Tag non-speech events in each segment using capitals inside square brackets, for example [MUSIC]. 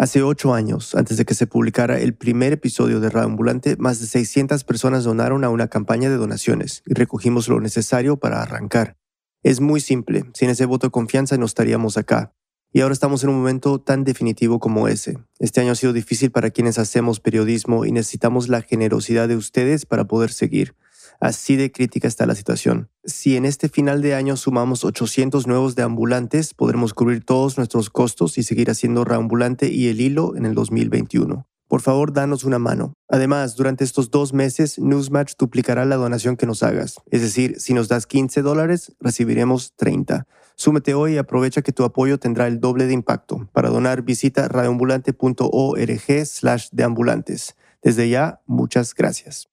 Hace ocho años, antes de que se publicara el primer episodio de Radio Ambulante, más de 600 personas donaron a una campaña de donaciones y recogimos lo necesario para arrancar. Es muy simple, sin ese voto de confianza no estaríamos acá. Y ahora estamos en un momento tan definitivo como ese. Este año ha sido difícil para quienes hacemos periodismo y necesitamos la generosidad de ustedes para poder seguir. Así de crítica está la situación. Si en este final de año sumamos 800 nuevos de ambulantes, podremos cubrir todos nuestros costos y seguir haciendo reambulante y el hilo en el 2021. Por favor, danos una mano. Además, durante estos dos meses, Newsmatch duplicará la donación que nos hagas. Es decir, si nos das 15 dólares, recibiremos 30. Súmete hoy y aprovecha que tu apoyo tendrá el doble de impacto. Para donar, visita radioambulante.org slash deambulantes. Desde ya, muchas gracias.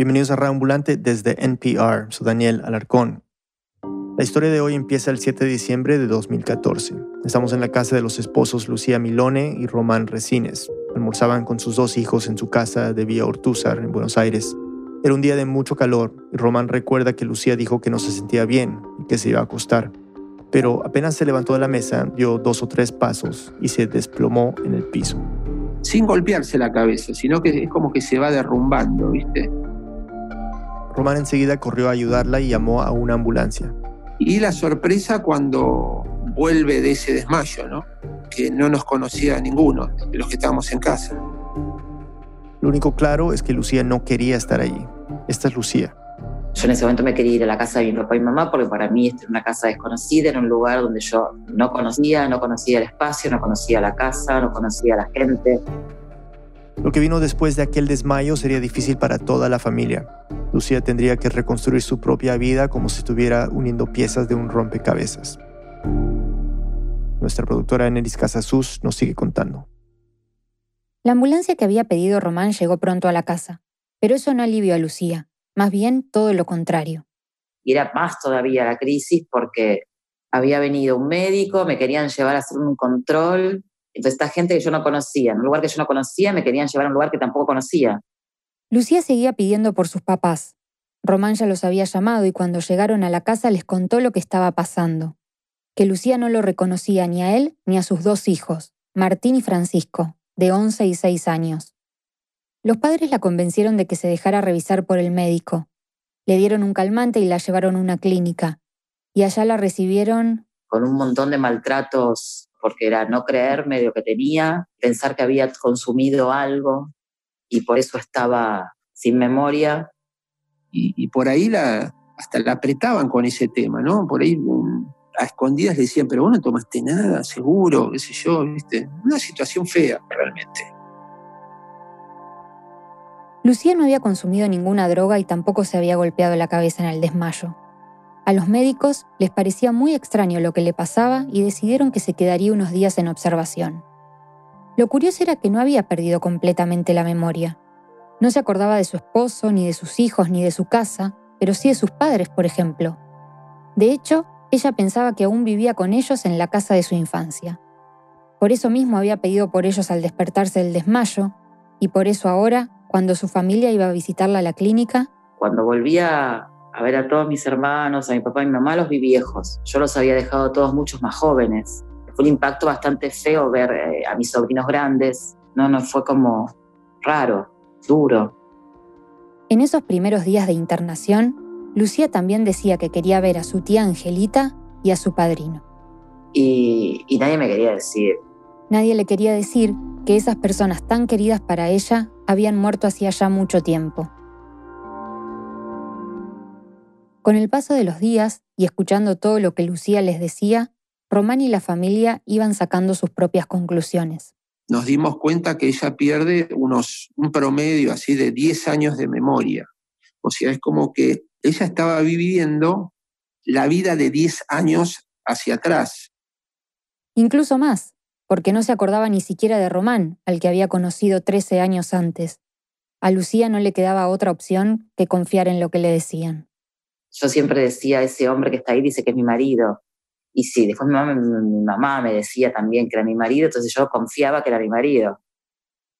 Bienvenidos a Radioambulante desde NPR. Soy Daniel Alarcón. La historia de hoy empieza el 7 de diciembre de 2014. Estamos en la casa de los esposos Lucía Milone y Román Resines. Almorzaban con sus dos hijos en su casa de Vía Ortúzar, en Buenos Aires. Era un día de mucho calor y Román recuerda que Lucía dijo que no se sentía bien y que se iba a acostar pero apenas se levantó de la mesa, dio dos o tres pasos y se desplomó en el piso. Sin golpearse la cabeza, sino que es como que se va derrumbando, ¿viste? Román enseguida corrió a ayudarla y llamó a una ambulancia. Y la sorpresa cuando vuelve de ese desmayo, ¿no? Que no nos conocía ninguno de los que estábamos en casa. Lo único claro es que Lucía no quería estar allí. Esta es Lucía. Yo en ese momento me quería ir a la casa de mi papá y mamá porque para mí esta era una casa desconocida, era un lugar donde yo no conocía, no conocía el espacio, no conocía la casa, no conocía a la gente. Lo que vino después de aquel desmayo sería difícil para toda la familia. Lucía tendría que reconstruir su propia vida como si estuviera uniendo piezas de un rompecabezas. Nuestra productora Neris Casasus nos sigue contando. La ambulancia que había pedido Román llegó pronto a la casa, pero eso no alivió a Lucía más bien todo lo contrario. Y era más todavía la crisis porque había venido un médico, me querían llevar a hacer un control. Entonces, esta gente que yo no conocía, en un lugar que yo no conocía, me querían llevar a un lugar que tampoco conocía. Lucía seguía pidiendo por sus papás. Román ya los había llamado y cuando llegaron a la casa les contó lo que estaba pasando. Que Lucía no lo reconocía ni a él ni a sus dos hijos, Martín y Francisco, de 11 y 6 años. Los padres la convencieron de que se dejara revisar por el médico. Le dieron un calmante y la llevaron a una clínica. Y allá la recibieron... Con un montón de maltratos, porque era no creerme de lo que tenía, pensar que había consumido algo y por eso estaba sin memoria. Y, por ahí la, hasta la apretaban con ese tema, ¿no? Por ahí mm, a escondidas le decían, pero vos no tomaste nada, seguro, qué sé yo, ¿viste? Una situación fea realmente. Lucía no había consumido ninguna droga y tampoco se había golpeado la cabeza en el desmayo. A los médicos les parecía muy extraño lo que le pasaba y decidieron que se quedaría unos días en observación. Lo curioso era que no había perdido completamente la memoria. No se acordaba de su esposo, ni de sus hijos, ni de su casa, pero sí de sus padres, por ejemplo. De hecho, ella pensaba que aún vivía con ellos en la casa de su infancia. Por eso mismo había pedido por ellos al despertarse del desmayo, y por eso ahora cuando su familia iba a visitarla a la clínica? Cuando volvía a ver a todos mis hermanos, a mi papá y mi mamá, los vi viejos. Yo los había dejado todos muchos más jóvenes. Fue un impacto bastante feo ver eh, a mis sobrinos grandes. No, no fue como raro, duro. En esos primeros días de internación, Lucía también decía que quería ver a su tía Angelita y a su padrino. Y, y nadie me quería decir. Nadie le quería decir que esas personas tan queridas para ella habían muerto hacía ya mucho tiempo. Con el paso de los días y escuchando todo lo que Lucía les decía, Román y la familia iban sacando sus propias conclusiones. Nos dimos cuenta que ella pierde unos, un promedio así de 10 años de memoria. O sea, es como que ella estaba viviendo la vida de 10 años hacia atrás. Incluso más, porque no se acordaba ni siquiera de Román, al que había conocido 13 años antes. A Lucía no le quedaba otra opción que confiar en lo que le decían. Yo siempre decía, ese hombre que está ahí dice que es mi marido. Y sí, después mi mamá, mi mamá me decía también que era mi marido, entonces yo confiaba que era mi marido.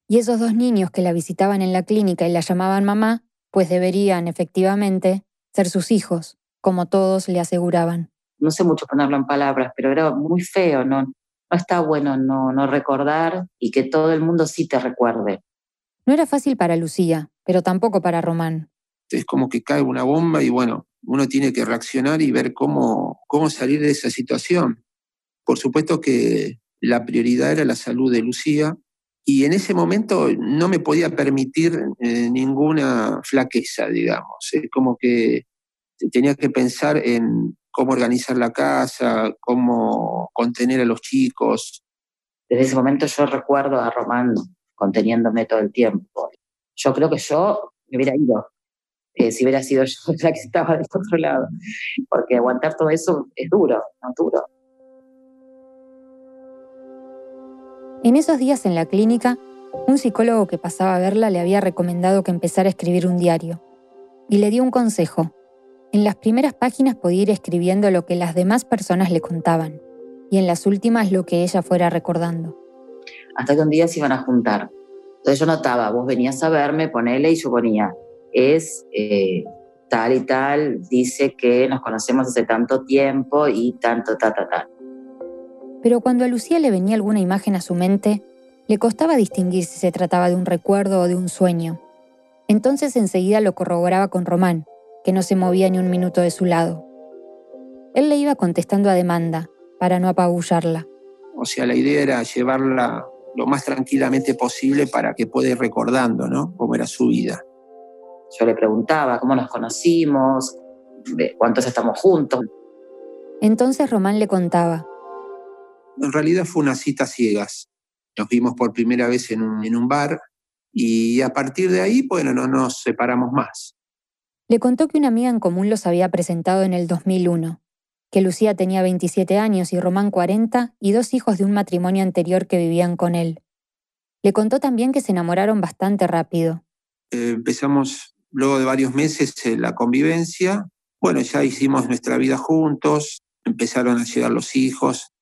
Y esos dos niños que la visitaban en la clínica y la llamaban mamá, pues deberían, efectivamente, ser sus hijos, como todos le aseguraban. No sé mucho ponerlo en palabras, pero era muy feo, ¿no? no está bueno no, no recordar y que todo el mundo sí te recuerde. No era fácil para Lucía, pero tampoco para Román. Es como que cae una bomba y bueno, uno tiene que reaccionar y ver cómo, cómo salir de esa situación. Por supuesto que la prioridad era la salud de Lucía y en ese momento no me podía permitir eh, ninguna flaqueza, digamos. Es como que tenía que pensar en cómo organizar la casa, cómo contener a los chicos. Desde ese momento yo recuerdo a Román conteniéndome todo el tiempo. Yo creo que yo me hubiera ido eh, si hubiera sido yo [LAUGHS] la que estaba del otro lado, porque aguantar todo eso es duro, no duro. En esos días en la clínica, un psicólogo que pasaba a verla le había recomendado que empezara a escribir un diario. Y le dio un consejo. En las primeras páginas podía ir escribiendo lo que las demás personas le contaban, y en las últimas lo que ella fuera recordando. Hasta que un día se iban a juntar. Entonces yo notaba, vos venías a verme, ponele, y yo ponía, es eh, tal y tal, dice que nos conocemos hace tanto tiempo y tanto, ta, ta, ta pero cuando a Lucía le venía alguna imagen a su mente, le costaba distinguir si se trataba de un recuerdo o de un sueño. Entonces enseguida lo corroboraba con Román, que no se movía ni un minuto de su lado. Él le iba contestando a demanda, para no apabullarla. O sea, la idea era llevarla lo más tranquilamente posible para que pueda ir recordando, ¿no? Cómo era su vida. Yo le preguntaba cómo nos conocimos, cuántos estamos juntos. Entonces Román le contaba, en realidad fue una cita ciegas. Nos vimos por primera vez en un, en un bar y a partir de ahí, bueno, no nos separamos más. Le contó que una amiga en común los había presentado en el 2001, que Lucía tenía 27 años y Román 40 y dos hijos de un matrimonio anterior que vivían con él. Le contó también que se enamoraron bastante rápido. Eh, empezamos luego de varios meses la convivencia. Bueno, ya hicimos nuestra vida juntos, empezaron a llegar los hijos,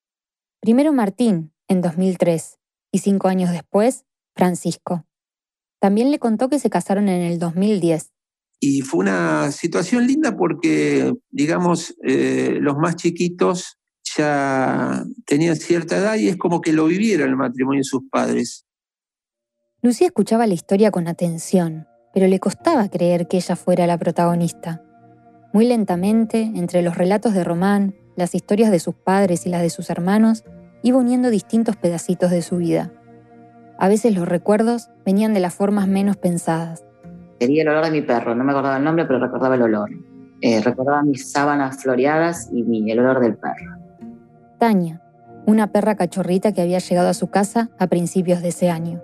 Primero Martín, en 2003, y cinco años después, Francisco. También le contó que se casaron en el 2010. Y fue una situación linda porque, digamos, eh, los más chiquitos ya tenían cierta edad y es como que lo vivieron el matrimonio de sus padres. Lucía escuchaba la historia con atención, pero le costaba creer que ella fuera la protagonista. Muy lentamente, entre los relatos de Román, las historias de sus padres y las de sus hermanos, iba uniendo distintos pedacitos de su vida. A veces los recuerdos venían de las formas menos pensadas. Quería el olor de mi perro, no me acordaba el nombre, pero recordaba el olor. Eh, recordaba mis sábanas floreadas y el olor del perro. Tania, una perra cachorrita que había llegado a su casa a principios de ese año.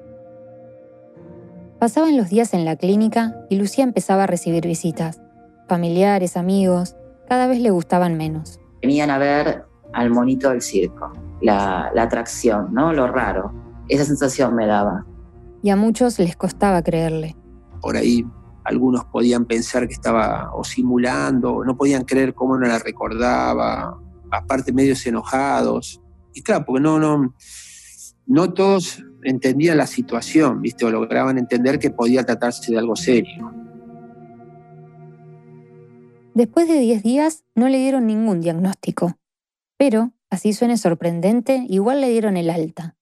Pasaban los días en la clínica y Lucía empezaba a recibir visitas. Familiares, amigos, cada vez le gustaban menos venían a ver al monito del circo, la, atracción, ¿no? Lo raro. Esa sensación me daba. Y a muchos les costaba creerle. Por ahí algunos podían pensar que estaba o simulando, no podían creer cómo no la recordaba, aparte medios enojados. Y claro, porque no, no, no todos entendían la situación, ¿viste? O lograban entender que podía tratarse de algo serio. Después de 10 días no le dieron ningún diagnóstico, pero, así suene sorprendente, igual le dieron el alta.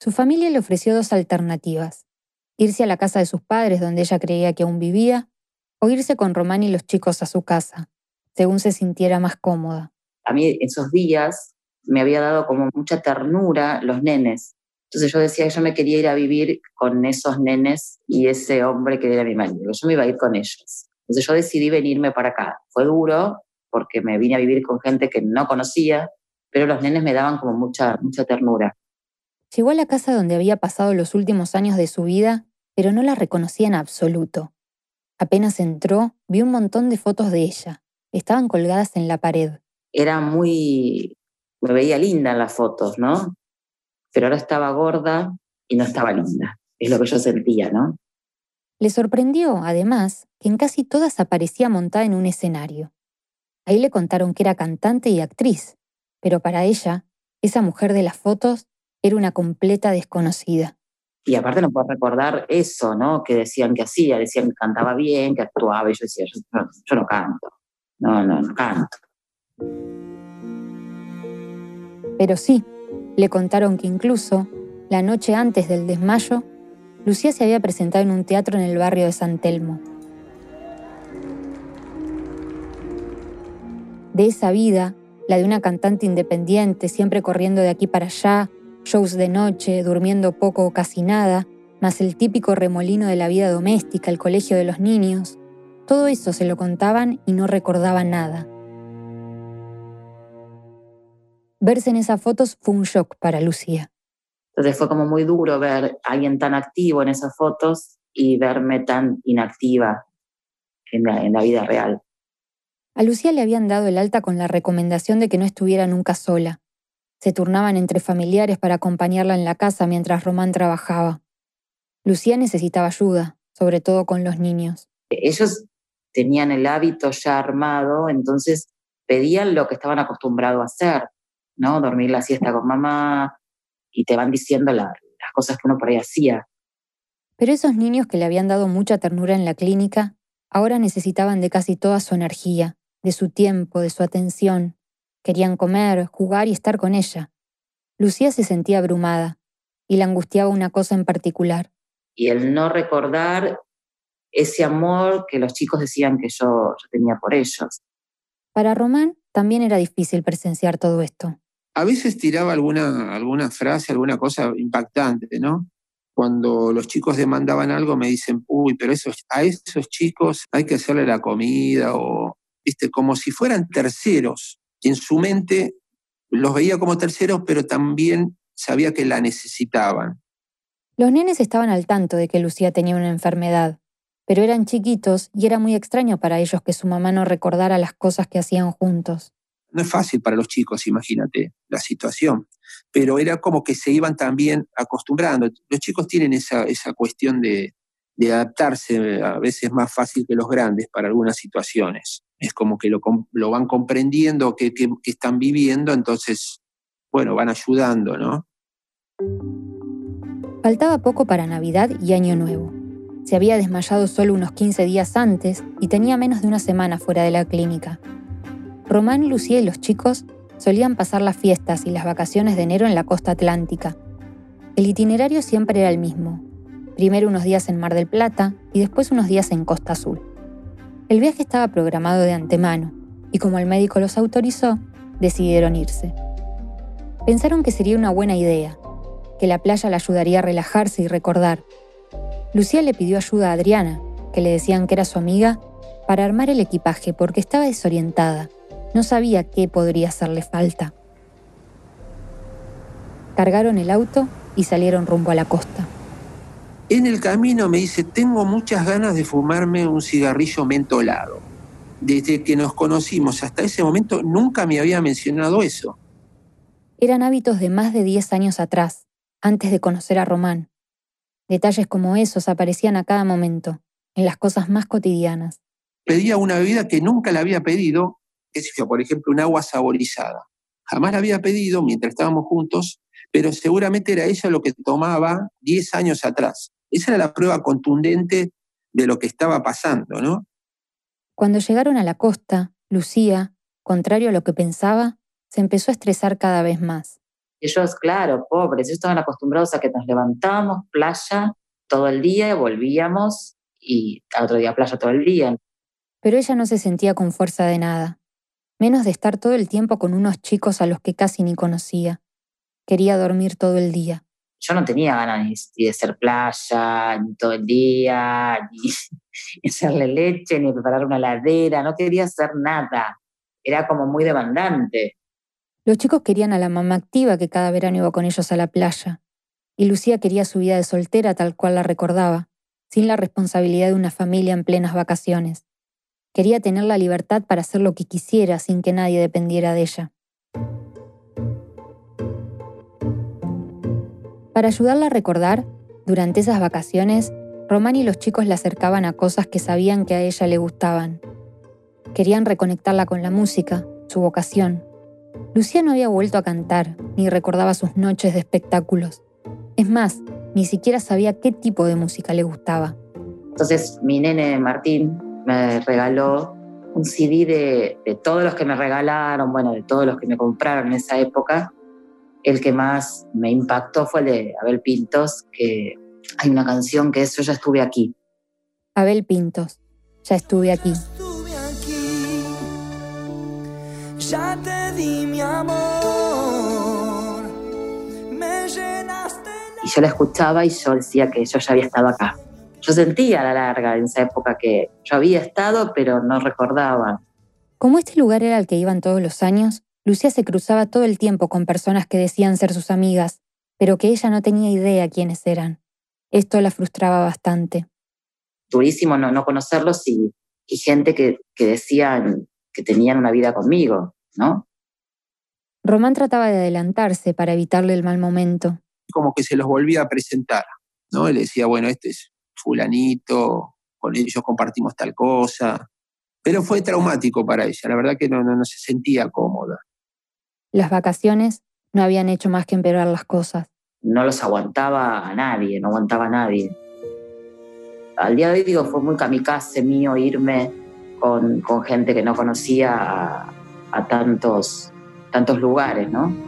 Su familia le ofreció dos alternativas, irse a la casa de sus padres donde ella creía que aún vivía, o irse con Román y los chicos a su casa, según se sintiera más cómoda. A mí esos días me había dado como mucha ternura los nenes. Entonces yo decía que yo me quería ir a vivir con esos nenes y ese hombre que era mi marido. Yo me iba a ir con ellos. Entonces yo decidí venirme para acá. Fue duro porque me vine a vivir con gente que no conocía, pero los nenes me daban como mucha, mucha ternura. Llegó a la casa donde había pasado los últimos años de su vida, pero no la reconocía en absoluto. Apenas entró, vi un montón de fotos de ella. Estaban colgadas en la pared. Era muy... me veía linda en las fotos, ¿no? Pero ahora estaba gorda y no estaba linda. Es lo que yo sentía, ¿no? Le sorprendió, además, que en casi todas aparecía montada en un escenario. Ahí le contaron que era cantante y actriz, pero para ella, esa mujer de las fotos era una completa desconocida. Y aparte no puedo recordar eso, ¿no? Que decían que hacía, decían que cantaba bien, que actuaba, y yo decía, yo, no canto, no, no, no canto. Pero sí, Le contaron que incluso, la noche antes del desmayo, Lucía se había presentado en un teatro en el barrio de San Telmo. De esa vida, la de una cantante independiente, siempre corriendo de aquí para allá, shows de noche, durmiendo poco o casi nada, más el típico remolino de la vida doméstica, el colegio de los niños, todo eso se lo contaban y no recordaba nada. Verse en esas fotos fue un shock para Lucía. Entonces fue como muy duro ver a alguien tan activo en esas fotos y verme tan inactiva en la, en la vida real. A Lucía le habían dado el alta con la recomendación de que no estuviera nunca sola. Se turnaban entre familiares para acompañarla en la casa mientras Román trabajaba. Lucía necesitaba ayuda, sobre todo con los niños. Ellos tenían el hábito ya armado, entonces pedían lo que estaban acostumbrados a hacer, ¿no? Dormir la siesta con mamá y te van diciendo las cosas que uno por ahí hacía. Pero esos niños que le habían dado mucha ternura en la clínica, ahora necesitaban de casi toda su energía, de su tiempo, de su atención. Querían comer, jugar y estar con ella. Lucía se sentía abrumada y le angustiaba una cosa en particular. Y el no recordar ese amor que los chicos decían que yo, tenía por ellos. Para Román también era difícil presenciar todo esto. A veces tiraba alguna, alguna frase, alguna cosa impactante, ¿no? Cuando los chicos demandaban algo me dicen, uy, pero esos, a esos chicos hay que hacerle la comida o, viste, como si fueran terceros. En su mente los veía como terceros, pero también sabía que la necesitaban. Los nenes estaban al tanto de que Lucía tenía una enfermedad, pero eran chiquitos y era muy extraño para ellos que su mamá no recordara las cosas que hacían juntos. No es fácil para los chicos, imagínate la situación, pero era como que se iban también acostumbrando. Los chicos tienen esa, esa cuestión de, adaptarse a veces más fácil que los grandes para algunas situaciones. Es como que lo, lo van comprendiendo, que, que, que están viviendo, entonces, bueno, van ayudando, ¿no? Faltaba poco para Navidad y Año Nuevo. Se había desmayado solo unos 15 días antes y tenía menos de una semana fuera de la clínica. Román, Lucía y los chicos solían pasar las fiestas y las vacaciones de enero en la costa atlántica. El itinerario siempre era el mismo. Primero unos días en Mar del Plata y después unos días en Costa Azul. El viaje estaba programado de antemano y como el médico los autorizó, decidieron irse. Pensaron que sería una buena idea, que la playa le ayudaría a relajarse y recordar, Lucía le pidió ayuda a Adriana, que le decían que era su amiga, para armar el equipaje porque estaba desorientada. No sabía qué podría hacerle falta. Cargaron el auto y salieron rumbo a la costa. En el camino me dice, tengo muchas ganas de fumarme un cigarrillo mentolado. Desde que nos conocimos hasta ese momento nunca me había mencionado eso. Eran hábitos de más de 10 años atrás, antes de conocer a Román. Detalles como esos aparecían a cada momento, en las cosas más cotidianas. Pedía una bebida que nunca le había pedido, por ejemplo, un agua saborizada. Jamás la había pedido mientras estábamos juntos, pero seguramente era ella lo que tomaba 10 años atrás. Esa era la prueba contundente de lo que estaba pasando, ¿no? Cuando llegaron a la costa, Lucía, contrario a lo que pensaba, se empezó a estresar cada vez más. Ellos, claro, pobres, ellos estaban acostumbrados a que nos levantábamos, playa todo el día, volvíamos y al otro día playa todo el día. Pero ella no se sentía con fuerza de nada, menos de estar todo el tiempo con unos chicos a los que casi ni conocía. Quería dormir todo el día. Yo no tenía ganas ni de hacer playa, ni todo el día, [LAUGHS] ni, hacerle leche, ni preparar una ladera, no quería hacer nada. Era como muy demandante. Los chicos querían a la mamá activa que cada verano iba con ellos a la playa, y Lucía quería su vida de soltera tal cual la recordaba, sin la responsabilidad de una familia en plenas vacaciones. Quería tener la libertad para hacer lo que quisiera sin que nadie dependiera de ella. Para ayudarla a recordar, durante esas vacaciones, Román y los chicos la acercaban a cosas que sabían que a ella le gustaban. Querían reconectarla con la música, su vocación, Lucía no había vuelto a cantar, ni recordaba sus noches de espectáculos. Es más, ni siquiera sabía qué tipo de música le gustaba. Entonces mi nene Martín me regaló un CD de, todos los que me regalaron, bueno, de todos los que me compraron en esa época. el que más me impactó fue el de Abel Pintos, que hay una canción que es Yo ya estuve aquí. Abel Pintos, ya estuve aquí. Ya te di mi amor. Me llenaste Y yo la escuchaba y yo decía que yo ya había estado acá. Yo sentía a la larga en esa época que yo había estado, pero no recordaba. Como este lugar era al que iban todos los años, Lucía se cruzaba todo el tiempo con personas que decían ser sus amigas, pero que ella no tenía idea quiénes eran. Esto la frustraba bastante. Durísimo no, no conocerlos y, y gente que, que decían que tenían una vida conmigo, ¿no? Román trataba de adelantarse para evitarle el mal momento. Como que se los volvía a presentar, ¿no? Le decía, bueno, este es fulanito, con ellos compartimos tal cosa. Pero fue traumático para ella, la verdad que no, no, no se sentía cómoda. Las vacaciones no habían hecho más que empeorar las cosas. No los aguantaba a nadie, no aguantaba a nadie. Al día de hoy digo, fue muy kamikaze mío irme con, con gente que no conocía a, a tantos, tantos lugares, ¿no?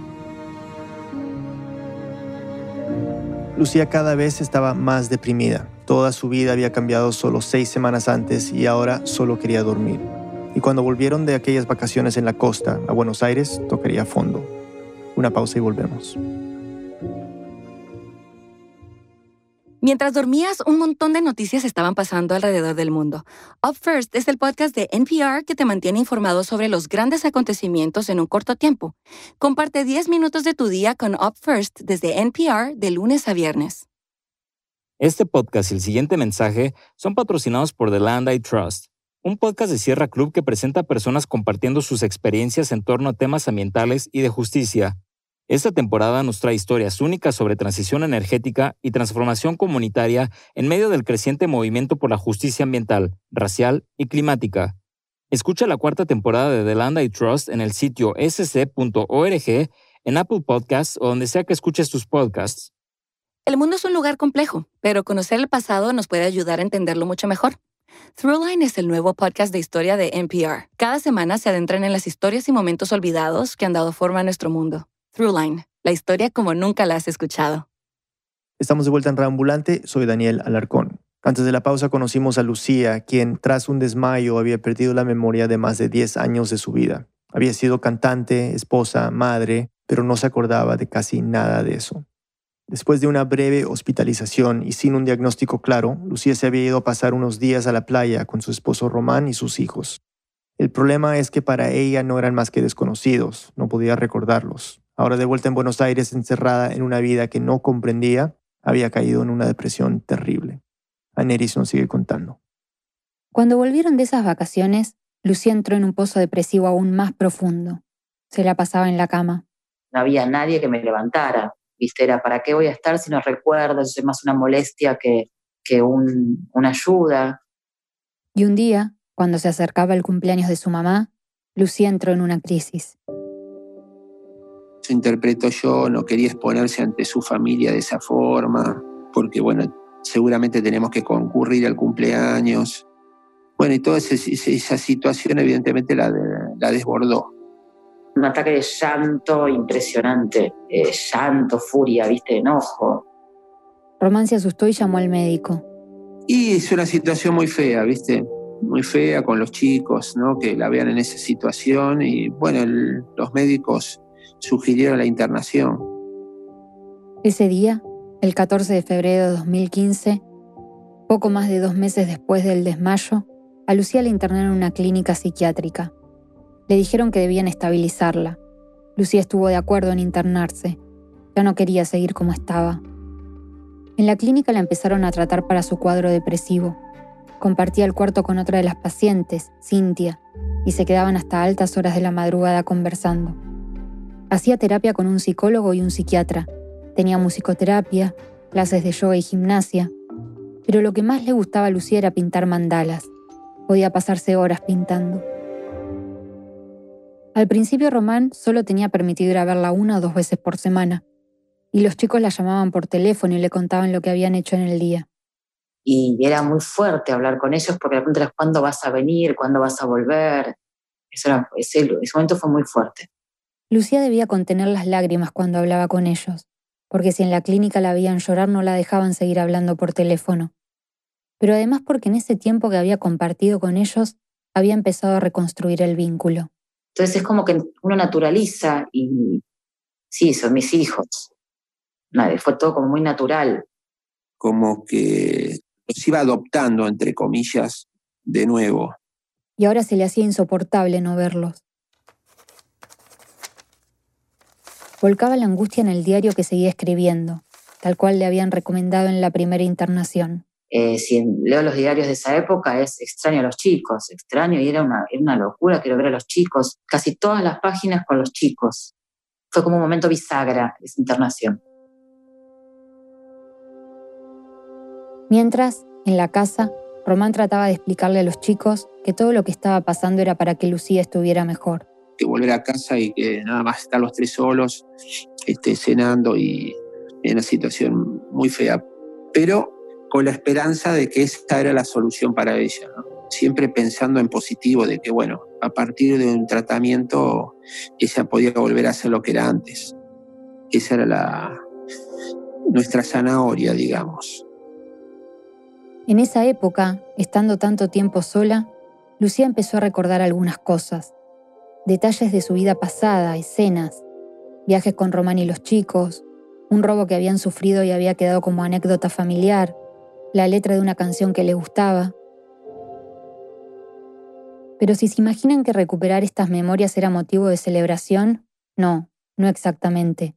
Lucía cada vez estaba más deprimida. Toda su vida había cambiado solo seis semanas antes y ahora solo quería dormir. Y cuando volvieron de aquellas vacaciones en la costa, a Buenos Aires, tocaría fondo. Una pausa y volvemos. Mientras dormías, un montón de noticias estaban pasando alrededor del mundo. Up First es el podcast de NPR que te mantiene informado sobre los grandes acontecimientos en un corto tiempo. Comparte 10 minutos de tu día con Up First desde NPR de lunes a viernes. Este podcast y el siguiente mensaje son patrocinados por The Land I Trust, un podcast de Sierra Club que presenta a personas compartiendo sus experiencias en torno a temas ambientales y de justicia. Esta temporada nos trae historias únicas sobre transición energética y transformación comunitaria en medio del creciente movimiento por la justicia ambiental, racial y climática. Escucha la cuarta temporada de The Land I Trust en el sitio sc.org, en Apple Podcasts o donde sea que escuches tus podcasts. El mundo es un lugar complejo, pero conocer el pasado nos puede ayudar a entenderlo mucho mejor. Throughline es el nuevo podcast de historia de NPR. Cada semana se adentran en las historias y momentos olvidados que han dado forma a nuestro mundo. Throughline, la historia como nunca la has escuchado. Estamos de vuelta en Reambulante, soy Daniel Alarcón. Antes de la pausa conocimos a Lucía, quien tras un desmayo había perdido la memoria de más de 10 años de su vida. Había sido cantante, esposa, madre, pero no se acordaba de casi nada de eso. Después de una breve hospitalización y sin un diagnóstico claro, Lucía se había ido a pasar unos días a la playa con su esposo Román y sus hijos. El problema es que para ella no eran más que desconocidos, no podía recordarlos. Ahora de vuelta en Buenos Aires, encerrada en una vida que no comprendía, había caído en una depresión terrible. Aneris nos sigue contando. Cuando volvieron de esas vacaciones, Lucía entró en un pozo depresivo aún más profundo. Se la pasaba en la cama. No había nadie que me levantara. ¿Viste? Era, ¿para qué voy a estar si no recuerdo? Es más una molestia que, que un, una ayuda. Y un día, cuando se acercaba el cumpleaños de su mamá, Lucía entró en una crisis. Se interpretó yo, no quería exponerse ante su familia de esa forma, porque bueno, seguramente tenemos que concurrir al cumpleaños. Bueno, y toda esa, esa situación evidentemente la, la desbordó un ataque de llanto impresionante, eh, llanto, furia, viste, enojo. Román se asustó y llamó al médico. Y es una situación muy fea, viste, muy fea con los chicos, ¿no? Que la vean en esa situación y bueno, el, los médicos sugirieron la internación. Ese día, el 14 de febrero de 2015, poco más de dos meses después del desmayo, a Lucía le internaron en una clínica psiquiátrica. Le dijeron que debían estabilizarla. Lucía estuvo de acuerdo en internarse. Ya no quería seguir como estaba. En la clínica la empezaron a tratar para su cuadro depresivo. Compartía el cuarto con otra de las pacientes, Cintia, y se quedaban hasta altas horas de la madrugada conversando. Hacía terapia con un psicólogo y un psiquiatra. Tenía musicoterapia, clases de yoga y gimnasia. Pero lo que más le gustaba a Lucía era pintar mandalas. Podía pasarse horas pintando. Al principio Román solo tenía permitido ir a verla una o dos veces por semana, y los chicos la llamaban por teléfono y le contaban lo que habían hecho en el día. Y era muy fuerte hablar con ellos porque de repente cuándo vas a venir, cuándo vas a volver. Eso era, ese momento fue muy fuerte. Lucía debía contener las lágrimas cuando hablaba con ellos, porque si en la clínica la veían llorar no la dejaban seguir hablando por teléfono. Pero además porque en ese tiempo que había compartido con ellos, había empezado a reconstruir el vínculo. Entonces es como que uno naturaliza y sí, son mis hijos. fue todo como muy natural. Como que se iba adoptando, entre comillas, de nuevo. Y ahora se le hacía insoportable no verlos. Volcaba la angustia en el diario que seguía escribiendo, tal cual le habían recomendado en la primera internación. Eh, si leo los diarios de esa época, es extraño a los chicos, extraño y era una, era una locura, quiero ver a los chicos, casi todas las páginas con los chicos. Fue como un momento bisagra esa internación. Mientras, en la casa, Román trataba de explicarle a los chicos que todo lo que estaba pasando era para que Lucía estuviera mejor. Que volver a casa y que nada más estar los tres solos, este, cenando y en una situación muy fea. Pero con la esperanza de que esta era la solución para ella. Siempre pensando en positivo, de que, bueno, a partir de un tratamiento ella podía volver a ser lo que era antes. Esa era la, nuestra zanahoria, digamos. En esa época, estando tanto tiempo sola, Lucía empezó a recordar algunas cosas. Detalles de su vida pasada, escenas, viajes con Román y los chicos, un robo que habían sufrido y había quedado como anécdota familiar, la letra de una canción que le gustaba. Pero si se imaginan que recuperar estas memorias era motivo de celebración, no, no exactamente.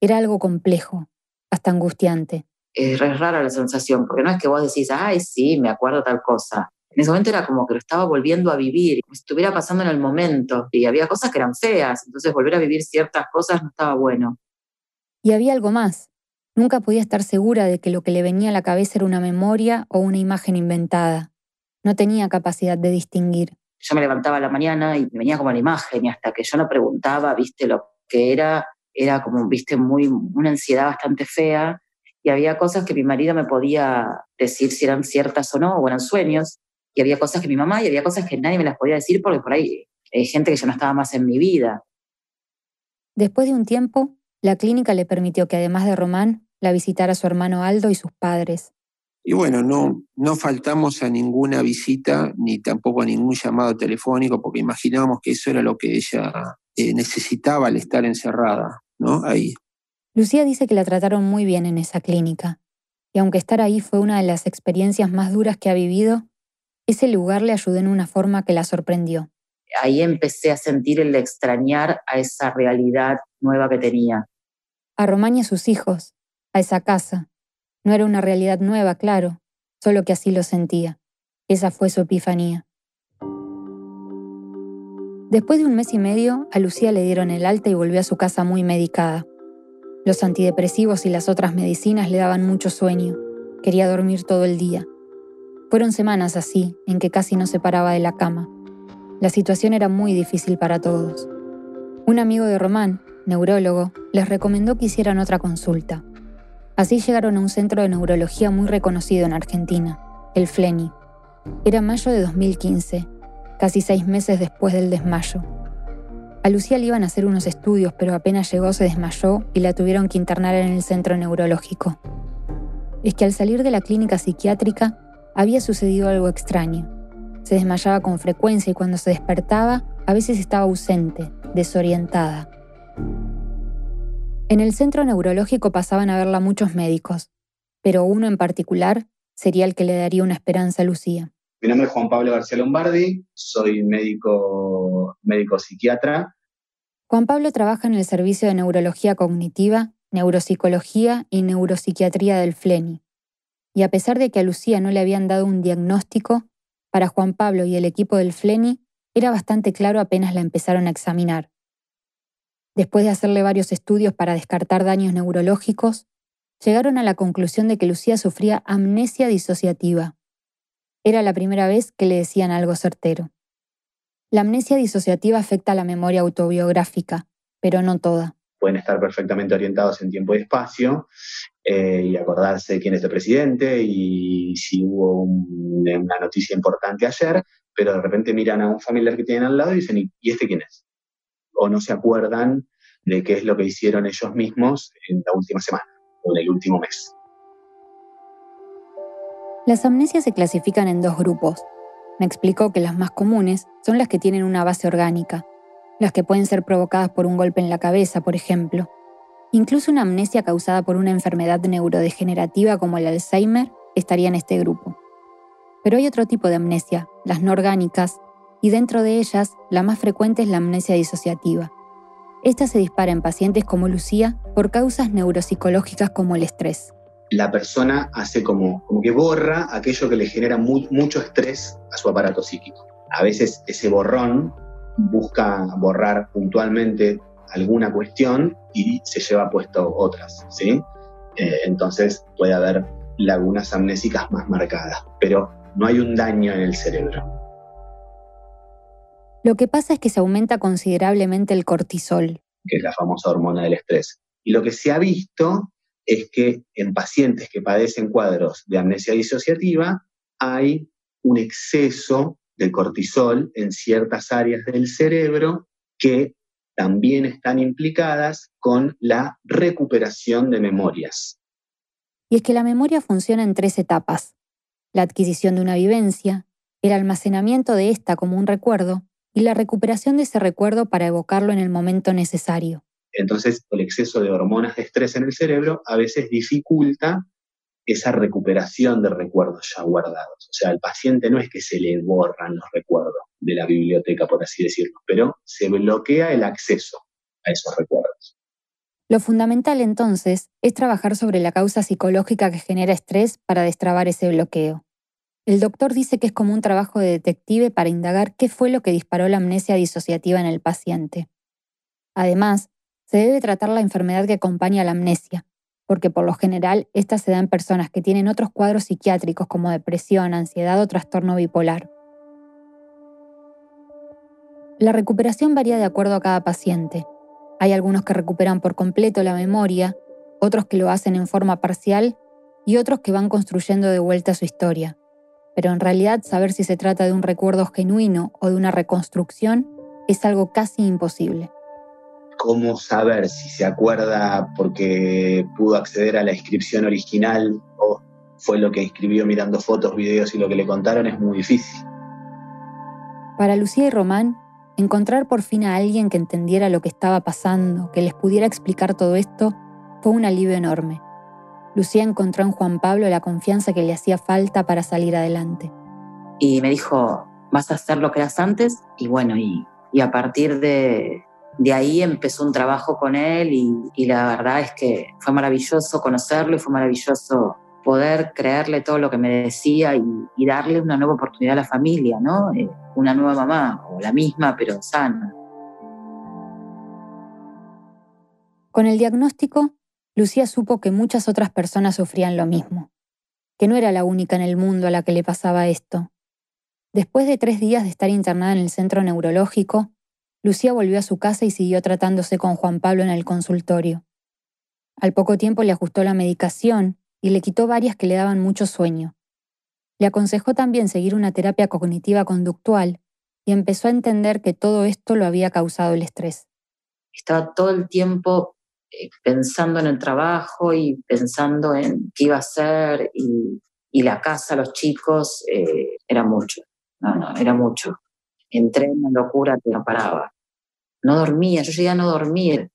Era algo complejo, hasta angustiante. Es rara la sensación, porque no es que vos decís, ay, sí, me acuerdo tal cosa. En ese momento era como que lo estaba volviendo a vivir, como si estuviera pasando en el momento. Y había cosas que eran feas, entonces volver a vivir ciertas cosas no estaba bueno. Y había algo más. Nunca podía estar segura de que lo que le venía a la cabeza era una memoria o una imagen inventada. No tenía capacidad de distinguir. Yo me levantaba a la mañana y me venía como la imagen y hasta que yo no preguntaba, viste, lo que era, era como, viste, muy, una ansiedad bastante fea y había cosas que mi marido me podía decir si eran ciertas o no, o eran sueños, y había cosas que mi mamá y había cosas que nadie me las podía decir porque por ahí hay gente que ya no estaba más en mi vida. Después de un tiempo, la clínica le permitió que además de Román, la visitara su hermano Aldo y sus padres. Y bueno, no, no faltamos a ninguna visita ni tampoco a ningún llamado telefónico porque imaginábamos que eso era lo que ella eh, necesitaba al estar encerrada, ¿no? Ahí. Lucía dice que la trataron muy bien en esa clínica y aunque estar ahí fue una de las experiencias más duras que ha vivido, ese lugar le ayudó en una forma que la sorprendió. Ahí empecé a sentir el extrañar a esa realidad nueva que tenía. A Román y a sus hijos, a esa casa. No era una realidad nueva, claro, solo que así lo sentía. Esa fue su epifanía. Después de un mes y medio, a Lucía le dieron el alta y volvió a su casa muy medicada. Los antidepresivos y las otras medicinas le daban mucho sueño. Quería dormir todo el día. Fueron semanas así, en que casi no se paraba de la cama. La situación era muy difícil para todos. Un amigo de Román, neurólogo, les recomendó que hicieran otra consulta. Así llegaron a un centro de neurología muy reconocido en Argentina, el FLENI. Era mayo de 2015, casi seis meses después del desmayo. A Lucía le iban a hacer unos estudios, pero apenas llegó se desmayó y la tuvieron que internar en el centro neurológico. Es que al salir de la clínica psiquiátrica había sucedido algo extraño. Se desmayaba con frecuencia y cuando se despertaba, a veces estaba ausente, desorientada. En el centro neurológico pasaban a verla muchos médicos, pero uno en particular sería el que le daría una esperanza a Lucía. Mi nombre es Juan Pablo García Lombardi, soy médico, médico psiquiatra. Juan Pablo trabaja en el servicio de neurología cognitiva, neuropsicología y neuropsiquiatría del FLENI. Y a pesar de que a Lucía no le habían dado un diagnóstico, para Juan Pablo y el equipo del FLENI era bastante claro apenas la empezaron a examinar. Después de hacerle varios estudios para descartar daños neurológicos, llegaron a la conclusión de que Lucía sufría amnesia disociativa. Era la primera vez que le decían algo certero. La amnesia disociativa afecta a la memoria autobiográfica, pero no toda. Pueden estar perfectamente orientados en tiempo y espacio eh, y acordarse quién es el presidente y si hubo una noticia importante ayer, pero de repente miran a un familiar que tienen al lado y dicen, ¿y este quién es? o no se acuerdan de qué es lo que hicieron ellos mismos en la última semana o en el último mes. Las amnesias se clasifican en dos grupos. Me explicó que las más comunes son las que tienen una base orgánica, las que pueden ser provocadas por un golpe en la cabeza, por ejemplo. Incluso una amnesia causada por una enfermedad neurodegenerativa como el Alzheimer estaría en este grupo. Pero hay otro tipo de amnesia, las no orgánicas, y dentro de ellas la más frecuente es la amnesia disociativa. Esta se dispara en pacientes como Lucía por causas neuropsicológicas como el estrés. La persona hace como, como que borra aquello que le genera mucho estrés a su aparato psíquico. A veces ese borrón busca borrar puntualmente alguna cuestión y se lleva puesto otras, ¿sí? Eh, entonces puede haber lagunas amnésicas más marcadas, pero no hay un daño en el cerebro. Lo que pasa es que se aumenta considerablemente el cortisol, que es la famosa hormona del estrés. Y lo que se ha visto es que en pacientes que padecen cuadros de amnesia disociativa hay un exceso de cortisol en ciertas áreas del cerebro que también están implicadas con la recuperación de memorias. Y es que la memoria funciona en tres etapas. La adquisición de una vivencia, el almacenamiento de esta como un recuerdo y la recuperación de ese recuerdo para evocarlo en el momento necesario. Entonces, el exceso de hormonas de estrés en el cerebro a veces dificulta esa recuperación de recuerdos ya guardados. O sea, al paciente no es que se le borran los recuerdos de la biblioteca, por así decirlo, pero se bloquea el acceso a esos recuerdos. Lo fundamental entonces es trabajar sobre la causa psicológica que genera estrés para destrabar ese bloqueo. El doctor dice que es como un trabajo de detective para indagar qué fue lo que disparó la amnesia disociativa en el paciente. Además, se debe tratar la enfermedad que acompaña a la amnesia, porque por lo general esta se da en personas que tienen otros cuadros psiquiátricos como depresión, ansiedad o trastorno bipolar. La recuperación varía de acuerdo a cada paciente. Hay algunos que recuperan por completo la memoria, otros que lo hacen en forma parcial y otros que van construyendo de vuelta su historia. Pero en realidad saber si se trata de un recuerdo genuino o de una reconstrucción es algo casi imposible cómo saber si se acuerda porque pudo acceder a la inscripción original o fue lo que escribió mirando fotos, videos y lo que le contaron es muy difícil. Para Lucía y Román, encontrar por fin a alguien que entendiera lo que estaba pasando, que les pudiera explicar todo esto, fue un alivio enorme. Lucía encontró en Juan Pablo la confianza que le hacía falta para salir adelante. Y me dijo, vas a hacer lo que eras antes y bueno, y, y a partir de, de ahí empezó un trabajo con él y, la verdad es que fue maravilloso conocerlo y fue maravilloso poder creerle todo lo que me decía y, darle una nueva oportunidad a la familia, ¿no? Eh, una nueva mamá, o la misma, pero sana. Con el diagnóstico, Lucía supo que muchas otras personas sufrían lo mismo, que no era la única en el mundo a la que le pasaba esto. Después de tres días de estar internada en el centro neurológico, Lucía volvió a su casa y siguió tratándose con Juan Pablo en el consultorio. Al poco tiempo le ajustó la medicación y le quitó varias que le daban mucho sueño. Le aconsejó también seguir una terapia cognitiva conductual y empezó a entender que todo esto lo había causado el estrés. Estaba todo el tiempo eh, pensando en el trabajo y pensando en qué iba a hacer y, la casa, los chicos, eh, era mucho. No, no, era mucho. Entré en una locura que no paraba. No dormía, yo llegué a no dormir.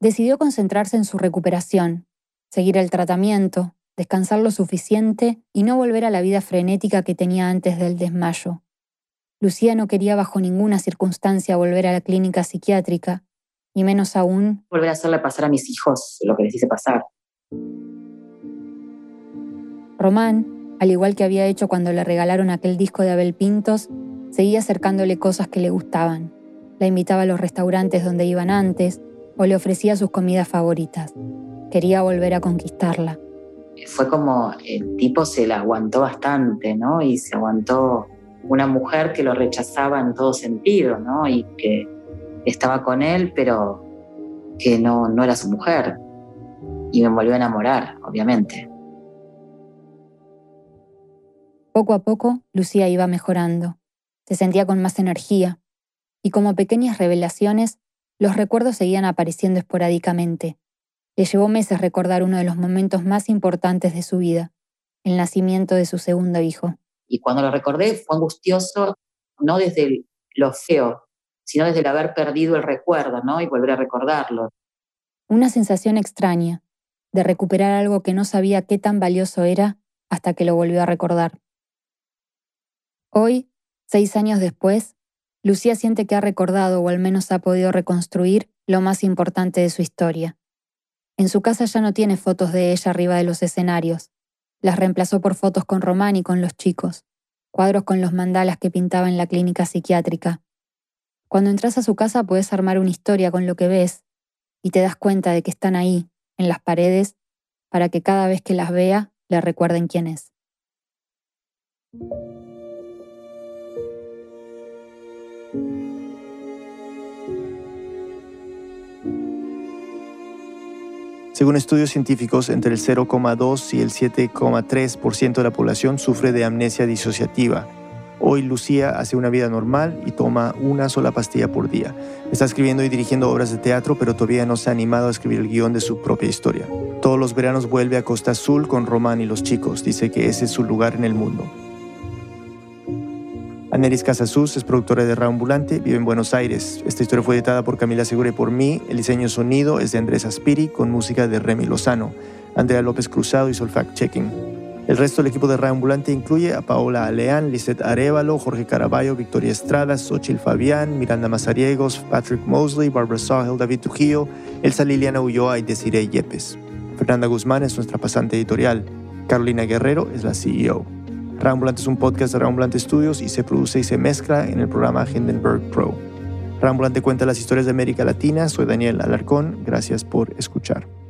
Decidió concentrarse en su recuperación, seguir el tratamiento, descansar lo suficiente y no volver a la vida frenética que tenía antes del desmayo. Lucía no quería bajo ninguna circunstancia volver a la clínica psiquiátrica, y menos aún volver a hacerle pasar a mis hijos lo que les hice pasar. Román, al igual que había hecho cuando le regalaron aquel disco de Abel Pintos, seguía acercándole cosas que le gustaban la invitaba a los restaurantes donde iban antes o le ofrecía sus comidas favoritas. Quería volver a conquistarla. Fue como el tipo se la aguantó bastante, ¿no? Y se aguantó una mujer que lo rechazaba en todo sentido, ¿no? Y que estaba con él, pero que no, no era su mujer. Y me volvió a enamorar, obviamente. Poco a poco, Lucía iba mejorando. Se sentía con más energía, y como pequeñas revelaciones, los recuerdos seguían apareciendo esporádicamente. Le llevó meses recordar uno de los momentos más importantes de su vida, el nacimiento de su segundo hijo. Y cuando lo recordé fue angustioso, no desde lo feo, sino desde el haber perdido el recuerdo, ¿no? Y volver a recordarlo. Una sensación extraña, de recuperar algo que no sabía qué tan valioso era hasta que lo volvió a recordar. Hoy, seis años después, Lucía siente que ha recordado o al menos ha podido reconstruir lo más importante de su historia. En su casa ya no tiene fotos de ella arriba de los escenarios. Las reemplazó por fotos con Román y con los chicos, cuadros con los mandalas que pintaba en la clínica psiquiátrica. Cuando entras a su casa puedes armar una historia con lo que ves y te das cuenta de que están ahí, en las paredes, para que cada vez que las vea le recuerden quién es. Según estudios científicos, entre el 0,2 y el 7,3% de la población sufre de amnesia disociativa. Hoy Lucía hace una vida normal y toma una sola pastilla por día. Está escribiendo y dirigiendo obras de teatro, pero todavía no se ha animado a escribir el guion de su propia historia. Todos los veranos vuelve a Costa Azul con Román y los chicos. Dice que ese es su lugar en el mundo. Aneris Casasus es productora de Ambulante, vive en Buenos Aires. Esta historia fue editada por Camila Segura y por mí. El diseño sonido es de Andrés Aspiri con música de Remy Lozano. Andrea López Cruzado hizo el fact-checking. El resto del equipo de Ambulante incluye a Paola Aleán, Lisette Arevalo, Jorge Caraballo, Victoria Estrada, Xochil Fabián, Miranda Mazariegos, Patrick Mosley, Barbara Sahel, David Trujillo, Elsa Liliana Ulloa y Desiree Yepes. Fernanda Guzmán es nuestra pasante editorial. Carolina Guerrero es la CEO. Rambulante es un podcast de Rambulante Studios y se produce y se mezcla en el programa Hindenburg Pro. Rambulante cuenta las historias de América Latina. Soy Daniel Alarcón. Gracias por escuchar.